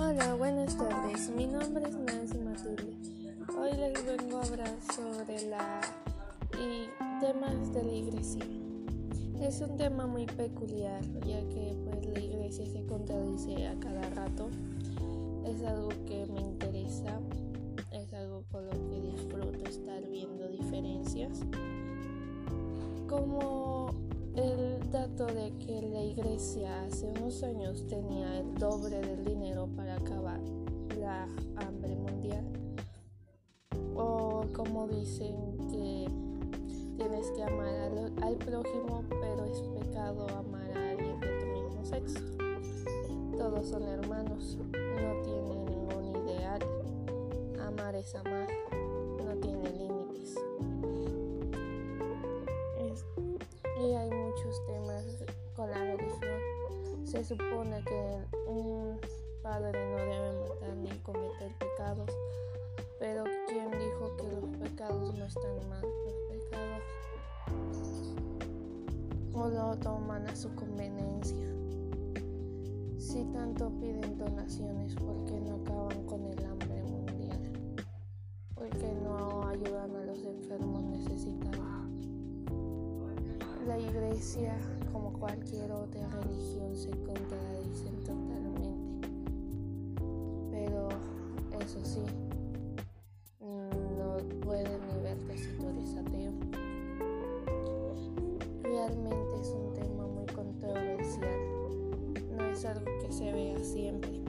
Hola, buenas tardes. Mi nombre es Nancy Matilde. Hoy les vengo a hablar sobre la y temas de la iglesia. Es un tema muy peculiar, ya que pues la iglesia se contradice a cada rato. Es algo que me interesa, es algo con lo que disfruto estar viendo diferencias. Como el dato de que la iglesia hace unos años tenía el doble de la hambre mundial. O como dicen que tienes que amar al, prójimo, pero es pecado amar a alguien de tu mismo sexo. Todos son hermanos, no tiene ningún ideal. Amar es amar, no tiene límites. y hay muchos temas con la religión. Se supone que un padre no debe matar ni cometer pecados, pero ¿quién dijo que los pecados no están mal? o lo toman a su conveniencia. Si tanto piden donaciones, ¿por qué no acaban con el hambre mundial? ¿Por qué no ayudan a los enfermos necesitados? La iglesia, como cualquier otra religión, se contradicen eso sí, no pueden ni ver que si tú eres ateo. Realmente es un tema muy controversial. No es algo que se vea siempre.